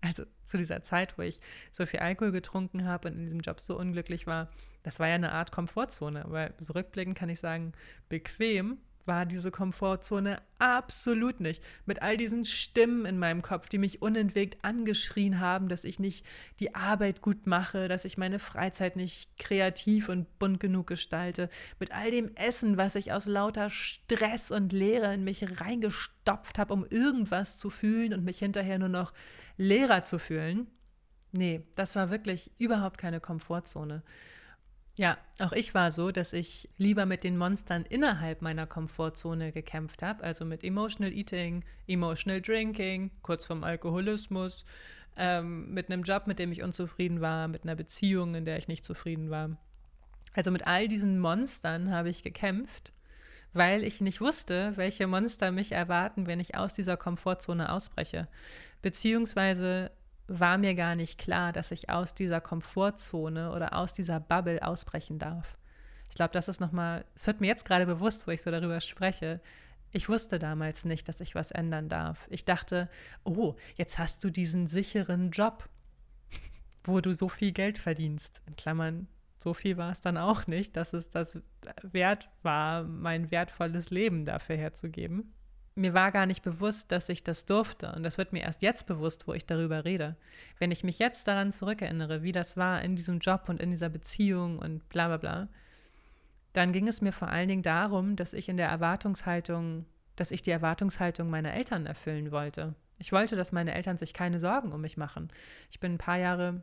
also zu dieser Zeit, wo ich so viel Alkohol getrunken habe und in diesem Job so unglücklich war, das war ja eine Art Komfortzone. Aber zurückblickend kann ich sagen, bequem war diese Komfortzone absolut nicht. Mit all diesen Stimmen in meinem Kopf, die mich unentwegt angeschrien haben, dass ich nicht die Arbeit gut mache, dass ich meine Freizeit nicht kreativ und bunt genug gestalte. Mit all dem Essen, was ich aus lauter Stress und Leere in mich reingestopft habe, um irgendwas zu fühlen und mich hinterher nur noch leerer zu fühlen. Nee, das war wirklich überhaupt keine Komfortzone. Ja, auch ich war so, dass ich lieber mit den Monstern innerhalb meiner Komfortzone gekämpft habe, also mit Emotional Eating, Emotional Drinking, kurz vorm Alkoholismus, ähm, mit einem Job, mit dem ich unzufrieden war, mit einer Beziehung, in der ich nicht zufrieden war. Also mit all diesen Monstern habe ich gekämpft, weil ich nicht wusste, welche Monster mich erwarten, wenn ich aus dieser Komfortzone ausbreche. Beziehungsweise war mir gar nicht klar, dass ich aus dieser Komfortzone oder aus dieser Bubble ausbrechen darf. Ich glaube, das ist nochmal, es wird mir jetzt gerade bewusst, wo ich so darüber spreche. Ich wusste damals nicht, dass ich was ändern darf. Ich dachte, oh, jetzt hast du diesen sicheren Job, wo du so viel Geld verdienst. In Klammern, so viel war es dann auch nicht, dass es das wert war, mein wertvolles Leben dafür herzugeben mir war gar nicht bewusst, dass ich das durfte. Und das wird mir erst jetzt bewusst, wo ich darüber rede. Wenn ich mich jetzt daran zurückerinnere, wie das war in diesem Job und in dieser Beziehung und bla bla bla, dann ging es mir vor allen Dingen darum, dass ich in der Erwartungshaltung, dass ich die Erwartungshaltung meiner Eltern erfüllen wollte. Ich wollte, dass meine Eltern sich keine Sorgen um mich machen. Ich bin ein paar Jahre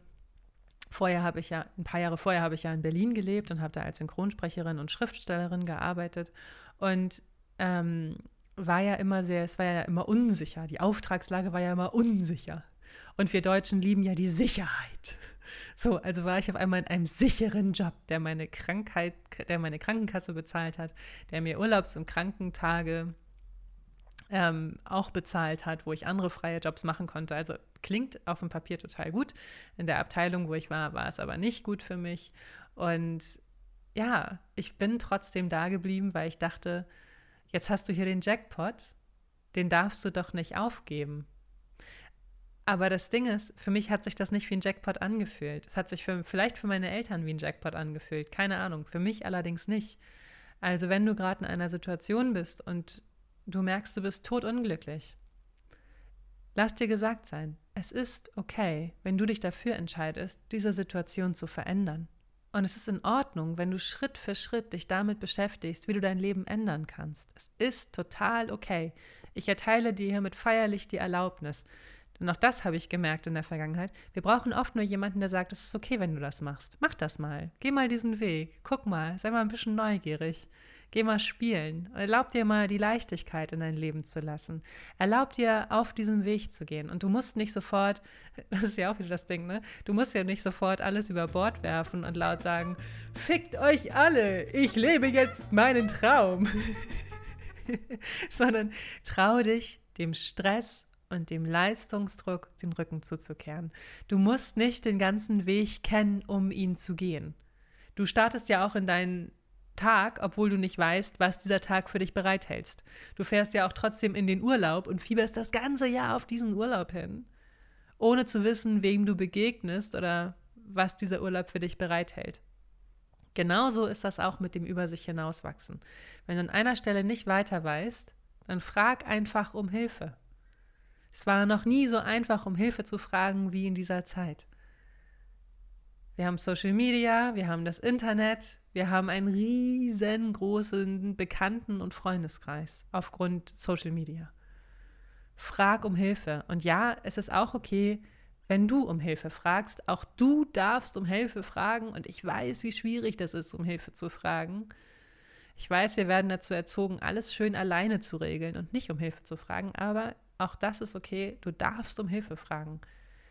Vorher habe ich ja, ein paar Jahre vorher habe ich ja in Berlin gelebt und habe da als Synchronsprecherin und Schriftstellerin gearbeitet. Und ähm, war ja immer sehr, es war ja immer unsicher. Die Auftragslage war ja immer unsicher. Und wir Deutschen lieben ja die Sicherheit. So, also war ich auf einmal in einem sicheren Job, der meine Krankheit, der meine Krankenkasse bezahlt hat, der mir Urlaubs- und Krankentage ähm, auch bezahlt hat, wo ich andere freie Jobs machen konnte. Also klingt auf dem Papier total gut. In der Abteilung, wo ich war, war es aber nicht gut für mich. Und ja, ich bin trotzdem da geblieben, weil ich dachte, jetzt hast du hier den Jackpot, den darfst du doch nicht aufgeben. Aber das Ding ist, für mich hat sich das nicht wie ein Jackpot angefühlt. Es hat sich für, vielleicht für meine Eltern wie ein Jackpot angefühlt, keine Ahnung, für mich allerdings nicht. Also wenn du gerade in einer Situation bist und du merkst, du bist totunglücklich, lass dir gesagt sein, es ist okay, wenn du dich dafür entscheidest, diese Situation zu verändern. Und es ist in Ordnung, wenn du Schritt für Schritt dich damit beschäftigst, wie du dein Leben ändern kannst. Es ist total okay. Ich erteile dir hiermit feierlich die Erlaubnis. Denn auch das habe ich gemerkt in der Vergangenheit. Wir brauchen oft nur jemanden, der sagt, es ist okay, wenn du das machst. Mach das mal. Geh mal diesen Weg. Guck mal. Sei mal ein bisschen neugierig. Geh mal spielen. Erlaub dir mal die Leichtigkeit in dein Leben zu lassen. Erlaub dir, auf diesem Weg zu gehen. Und du musst nicht sofort, das ist ja auch wieder das Ding, ne? Du musst ja nicht sofort alles über Bord werfen und laut sagen, fickt euch alle, ich lebe jetzt meinen Traum. Sondern trau dich, dem Stress und dem Leistungsdruck den Rücken zuzukehren. Du musst nicht den ganzen Weg kennen, um ihn zu gehen. Du startest ja auch in deinen Tag, obwohl du nicht weißt, was dieser Tag für dich bereithältst. Du fährst ja auch trotzdem in den Urlaub und fieberst das ganze Jahr auf diesen Urlaub hin, ohne zu wissen, wem du begegnest oder was dieser Urlaub für dich bereithält. Genauso ist das auch mit dem Über sich hinauswachsen. Wenn du an einer Stelle nicht weiter weißt, dann frag einfach um Hilfe. Es war noch nie so einfach, um Hilfe zu fragen wie in dieser Zeit. Wir haben Social Media, wir haben das Internet, wir haben einen riesengroßen Bekannten- und Freundeskreis aufgrund Social Media. Frag um Hilfe. Und ja, es ist auch okay, wenn du um Hilfe fragst. Auch du darfst um Hilfe fragen. Und ich weiß, wie schwierig das ist, um Hilfe zu fragen. Ich weiß, wir werden dazu erzogen, alles schön alleine zu regeln und nicht um Hilfe zu fragen. Aber auch das ist okay. Du darfst um Hilfe fragen.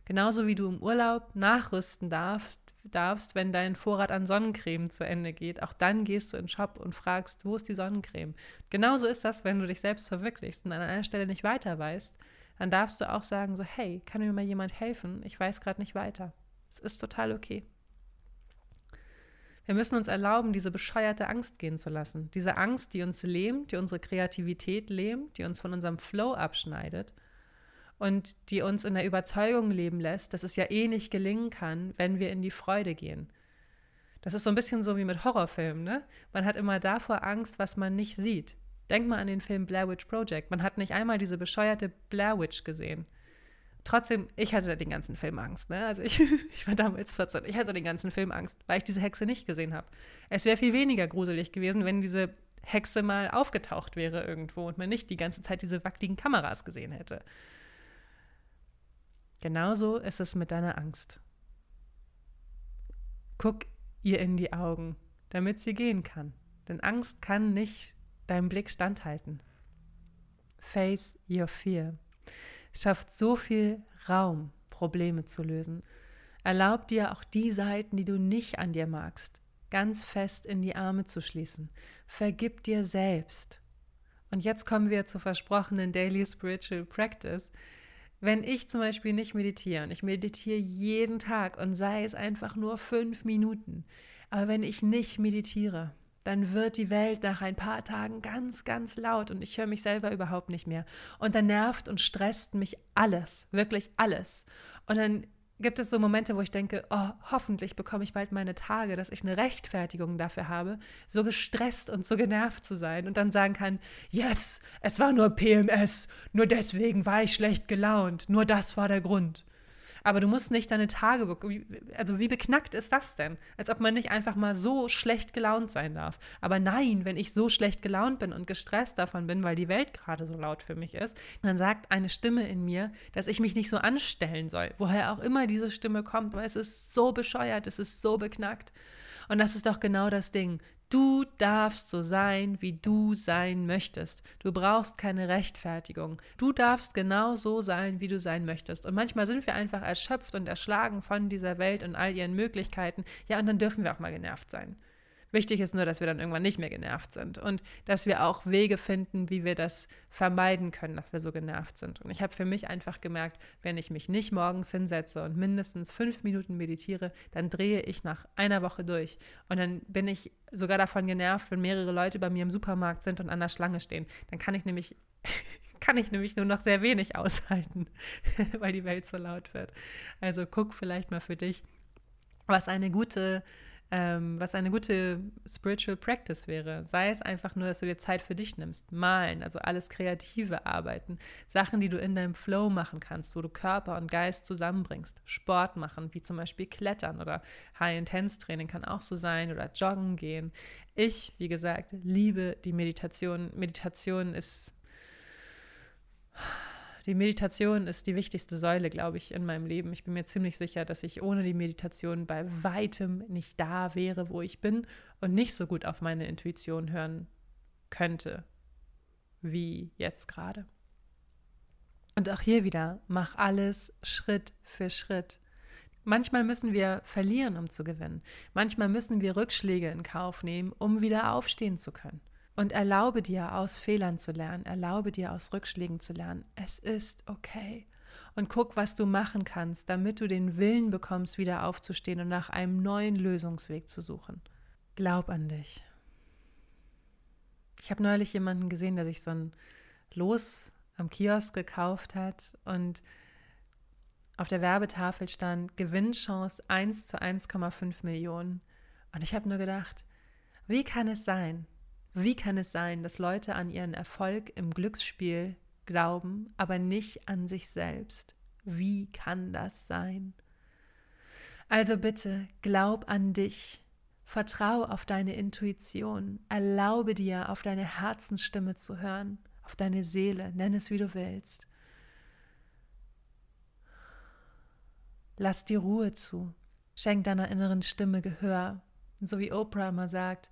Genauso wie du im Urlaub nachrüsten darfst, darfst, wenn dein Vorrat an Sonnencreme zu Ende geht. Auch dann gehst du in den Shop und fragst, wo ist die Sonnencreme? Genauso ist das, wenn du dich selbst verwirklichst und an einer Stelle nicht weiter weißt, dann darfst du auch sagen, so, hey, kann mir mal jemand helfen? Ich weiß gerade nicht weiter. Es ist total okay. Wir müssen uns erlauben, diese bescheuerte Angst gehen zu lassen. Diese Angst, die uns lähmt, die unsere Kreativität lähmt, die uns von unserem Flow abschneidet und die uns in der Überzeugung leben lässt, dass es ja eh nicht gelingen kann, wenn wir in die Freude gehen. Das ist so ein bisschen so wie mit Horrorfilmen, ne? Man hat immer davor Angst, was man nicht sieht. Denk mal an den Film Blair Witch Project. Man hat nicht einmal diese bescheuerte Blair Witch gesehen. Trotzdem, ich hatte den ganzen Film Angst. Ne? Also ich, ich war damals 14, ich hatte den ganzen Film Angst, weil ich diese Hexe nicht gesehen habe. Es wäre viel weniger gruselig gewesen, wenn diese Hexe mal aufgetaucht wäre irgendwo und man nicht die ganze Zeit diese wackeligen Kameras gesehen hätte. Genauso ist es mit deiner Angst. Guck ihr in die Augen, damit sie gehen kann. Denn Angst kann nicht deinem Blick standhalten. Face your fear. Schafft so viel Raum, Probleme zu lösen. Erlaubt dir auch die Seiten, die du nicht an dir magst, ganz fest in die Arme zu schließen. Vergib dir selbst. Und jetzt kommen wir zur versprochenen Daily Spiritual Practice. Wenn ich zum Beispiel nicht meditiere und ich meditiere jeden Tag und sei es einfach nur fünf Minuten, aber wenn ich nicht meditiere, dann wird die Welt nach ein paar Tagen ganz, ganz laut und ich höre mich selber überhaupt nicht mehr. Und dann nervt und stresst mich alles, wirklich alles. Und dann gibt es so Momente, wo ich denke, oh, hoffentlich bekomme ich bald meine Tage, dass ich eine Rechtfertigung dafür habe, so gestresst und so genervt zu sein und dann sagen kann, yes, es war nur PMS, nur deswegen war ich schlecht gelaunt, nur das war der Grund. Aber du musst nicht deine Tage, also wie beknackt ist das denn? Als ob man nicht einfach mal so schlecht gelaunt sein darf. Aber nein, wenn ich so schlecht gelaunt bin und gestresst davon bin, weil die Welt gerade so laut für mich ist, dann sagt eine Stimme in mir, dass ich mich nicht so anstellen soll. Woher auch immer diese Stimme kommt, weil es ist so bescheuert, es ist so beknackt. Und das ist doch genau das Ding. Du darfst so sein, wie du sein möchtest. Du brauchst keine Rechtfertigung. Du darfst genau so sein, wie du sein möchtest. Und manchmal sind wir einfach erschöpft und erschlagen von dieser Welt und all ihren Möglichkeiten. Ja, und dann dürfen wir auch mal genervt sein. Wichtig ist nur, dass wir dann irgendwann nicht mehr genervt sind und dass wir auch Wege finden, wie wir das vermeiden können, dass wir so genervt sind. Und ich habe für mich einfach gemerkt, wenn ich mich nicht morgens hinsetze und mindestens fünf Minuten meditiere, dann drehe ich nach einer Woche durch. Und dann bin ich sogar davon genervt, wenn mehrere Leute bei mir im Supermarkt sind und an der Schlange stehen. Dann kann ich nämlich kann ich nämlich nur noch sehr wenig aushalten, weil die Welt so laut wird. Also guck vielleicht mal für dich, was eine gute ähm, was eine gute Spiritual Practice wäre. Sei es einfach nur, dass du dir Zeit für dich nimmst. Malen, also alles kreative Arbeiten. Sachen, die du in deinem Flow machen kannst, wo du Körper und Geist zusammenbringst. Sport machen, wie zum Beispiel Klettern oder High-Intense-Training kann auch so sein oder Joggen gehen. Ich, wie gesagt, liebe die Meditation. Meditation ist die Meditation ist die wichtigste Säule, glaube ich, in meinem Leben. Ich bin mir ziemlich sicher, dass ich ohne die Meditation bei weitem nicht da wäre, wo ich bin und nicht so gut auf meine Intuition hören könnte, wie jetzt gerade. Und auch hier wieder, mach alles Schritt für Schritt. Manchmal müssen wir verlieren, um zu gewinnen. Manchmal müssen wir Rückschläge in Kauf nehmen, um wieder aufstehen zu können. Und erlaube dir, aus Fehlern zu lernen, erlaube dir, aus Rückschlägen zu lernen. Es ist okay. Und guck, was du machen kannst, damit du den Willen bekommst, wieder aufzustehen und nach einem neuen Lösungsweg zu suchen. Glaub an dich. Ich habe neulich jemanden gesehen, der sich so ein Los am Kiosk gekauft hat und auf der Werbetafel stand Gewinnchance 1 zu 1,5 Millionen. Und ich habe nur gedacht, wie kann es sein, wie kann es sein, dass Leute an ihren Erfolg im Glücksspiel glauben, aber nicht an sich selbst? Wie kann das sein? Also bitte, glaub an dich. Vertrau auf deine Intuition. Erlaube dir, auf deine Herzensstimme zu hören, auf deine Seele, nenn es wie du willst. Lass dir Ruhe zu. Schenk deiner inneren Stimme Gehör. so wie Oprah immer sagt,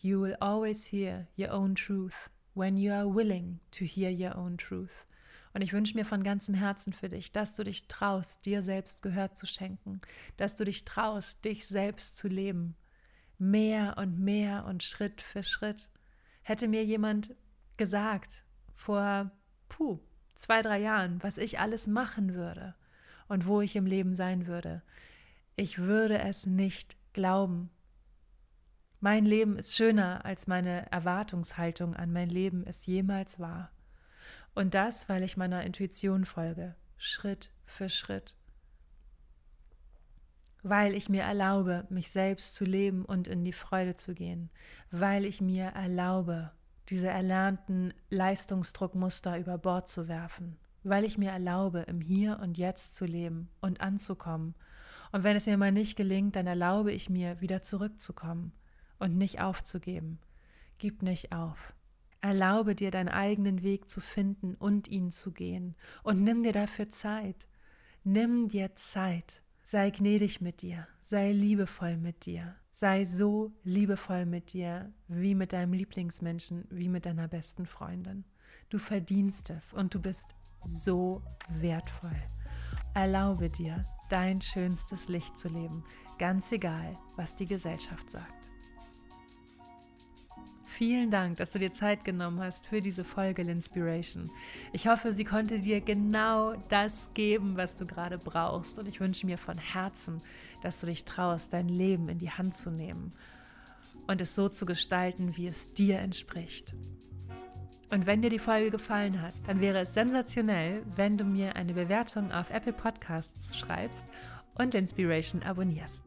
You will always hear your own truth when you are willing to hear your own truth. Und ich wünsche mir von ganzem Herzen für dich, dass du dich traust, dir selbst Gehör zu schenken, dass du dich traust, dich selbst zu leben. Mehr und mehr und Schritt für Schritt. Hätte mir jemand gesagt vor, puh, zwei, drei Jahren, was ich alles machen würde und wo ich im Leben sein würde, ich würde es nicht glauben. Mein Leben ist schöner, als meine Erwartungshaltung an mein Leben es jemals war. Und das, weil ich meiner Intuition folge, Schritt für Schritt. Weil ich mir erlaube, mich selbst zu leben und in die Freude zu gehen. Weil ich mir erlaube, diese erlernten Leistungsdruckmuster über Bord zu werfen. Weil ich mir erlaube, im Hier und Jetzt zu leben und anzukommen. Und wenn es mir mal nicht gelingt, dann erlaube ich mir, wieder zurückzukommen und nicht aufzugeben. Gib nicht auf. Erlaube dir deinen eigenen Weg zu finden und ihn zu gehen. Und nimm dir dafür Zeit. Nimm dir Zeit. Sei gnädig mit dir. Sei liebevoll mit dir. Sei so liebevoll mit dir, wie mit deinem Lieblingsmenschen, wie mit deiner besten Freundin. Du verdienst es und du bist so wertvoll. Erlaube dir, dein schönstes Licht zu leben, ganz egal, was die Gesellschaft sagt. Vielen Dank, dass du dir Zeit genommen hast für diese Folge Inspiration. Ich hoffe, sie konnte dir genau das geben, was du gerade brauchst. Und ich wünsche mir von Herzen, dass du dich traust, dein Leben in die Hand zu nehmen und es so zu gestalten, wie es dir entspricht. Und wenn dir die Folge gefallen hat, dann wäre es sensationell, wenn du mir eine Bewertung auf Apple Podcasts schreibst und Inspiration abonnierst.